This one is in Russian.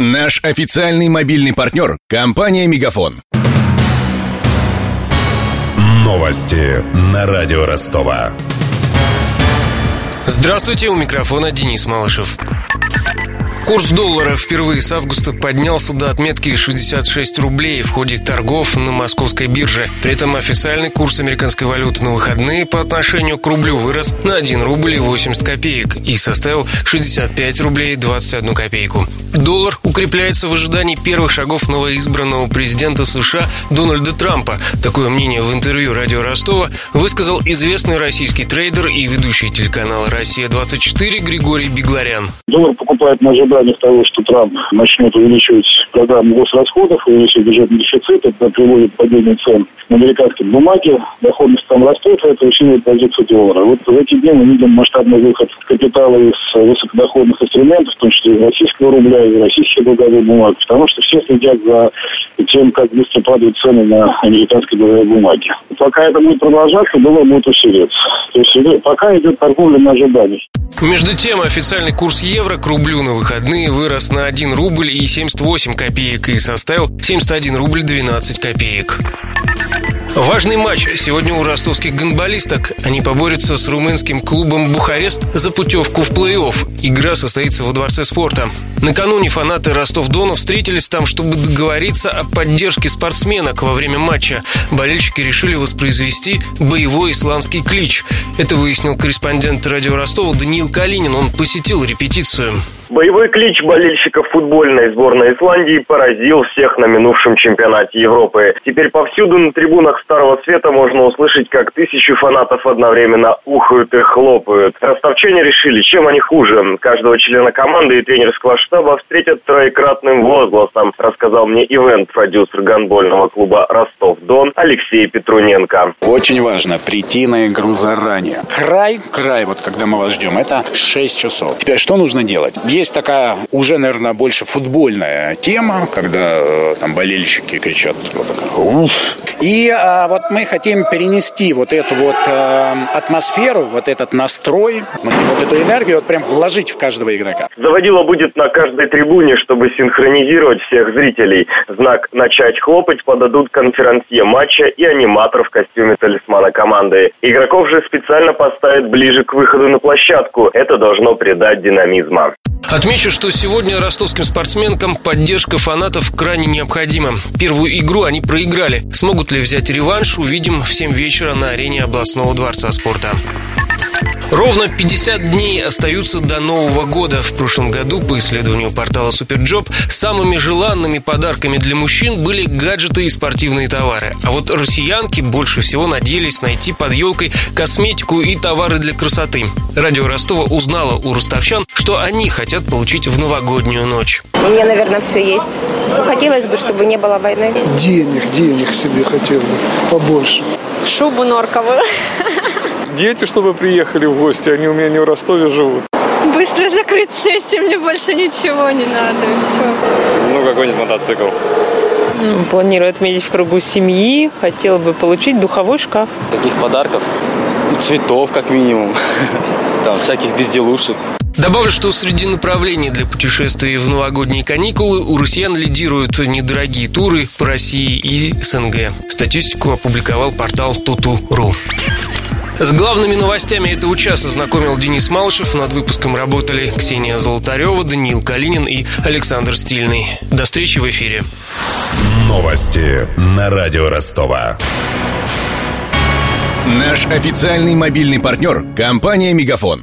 Наш официальный мобильный партнер – компания «Мегафон». Новости на радио Ростова. Здравствуйте, у микрофона Денис Малышев. Курс доллара впервые с августа поднялся до отметки 66 рублей в ходе торгов на московской бирже. При этом официальный курс американской валюты на выходные по отношению к рублю вырос на 1 рубль и 80 копеек и составил 65 рублей 21 копейку. Доллар укрепляется в ожидании первых шагов новоизбранного президента США Дональда Трампа. Такое мнение в интервью радио Ростова высказал известный российский трейдер и ведущий телеканала «Россия-24» Григорий Бегларян. Доллар покупает на ожиданиях того, что Трамп начнет увеличивать программу госрасходов, увеличивать бюджетный дефицит, это приводит к падению цен на американские бумаги, доходность там растет, это усиливает позицию доллара. Вот в эти дни мы видим масштабный выход капитала из высокодоходных инструментов, в том числе из российского рубля, из российских долговых бумаг, потому что все следят за тем, как быстро падают цены на американские долговые бумаги. Пока это будет продолжаться, доллар будет усиливаться. То есть пока идет торговля на ожиданиях. Между тем, официальный курс евро к рублю на выходные вырос на 1 рубль и 78 копеек и составил 71 рубль 12 копеек. Важный матч сегодня у ростовских гонболисток. Они поборются с румынским клубом «Бухарест» за путевку в плей-офф. Игра состоится во Дворце спорта. Накануне фанаты Ростов-Дона встретились там, чтобы договориться о поддержке спортсменок во время матча. Болельщики решили воспроизвести боевой исландский клич. Это выяснил корреспондент радио Ростова Даниил Калинин. Он посетил репетицию. Боевой клич болельщиков футбольной сборной Исландии поразил всех на минувшем чемпионате Европы. Теперь повсюду на трибунах Старого Света можно услышать, как тысячи фанатов одновременно ухают и хлопают. Ростовчане решили, чем они хуже. Каждого члена команды и тренерского штаба встретят троекратным возгласом, рассказал мне ивент-продюсер гонбольного клуба «Ростов-Дон» Алексей Петруненко. Очень важно прийти на игру заранее. Край, край, вот когда мы вас ждем, это 6 часов. Теперь что нужно делать? Есть такая уже, наверное, больше футбольная тема, когда э, там болельщики кричат вот Уф. И а, вот мы хотим перенести вот эту вот а, атмосферу, вот этот настрой, вот эту энергию вот прям вложить в каждого игрока. Заводила будет на каждой трибуне, чтобы синхронизировать всех зрителей. Знак «Начать хлопать» подадут конферансье матча и аниматор в костюме талисмана команды. Игроков же специально поставят ближе к выходу на площадку. Это должно придать динамизма. Отмечу, что сегодня ростовским спортсменкам поддержка фанатов крайне необходима. Первую игру они проиграли. Смогут ли взять реванш, увидим в 7 вечера на арене областного дворца спорта. Ровно 50 дней остаются до Нового года. В прошлом году, по исследованию портала Superjob, самыми желанными подарками для мужчин были гаджеты и спортивные товары. А вот россиянки больше всего надеялись найти под елкой косметику и товары для красоты. Радио Ростова узнала у ростовчан, что они хотят получить в новогоднюю ночь. У меня, наверное, все есть. Хотелось бы, чтобы не было войны. Денег, денег себе хотел бы побольше. Шубу норковую. Дети, чтобы приехали в гости, они у меня не в Ростове живут. Быстро закрыть сессию, мне больше ничего не надо, и все. Ну, какой-нибудь мотоцикл. Планирую отметить в кругу семьи. Хотела бы получить духовой шкаф. Каких подарков? Ну, цветов, как минимум. Там всяких безделушек. Добавлю, что среди направлений для путешествий в новогодние каникулы у россиян лидируют недорогие туры по России и СНГ. Статистику опубликовал портал Туту.ру. С главными новостями этого часа знакомил Денис Малышев. Над выпуском работали Ксения Золотарева, Даниил Калинин и Александр Стильный. До встречи в эфире. Новости на радио Ростова. Наш официальный мобильный партнер – компания «Мегафон».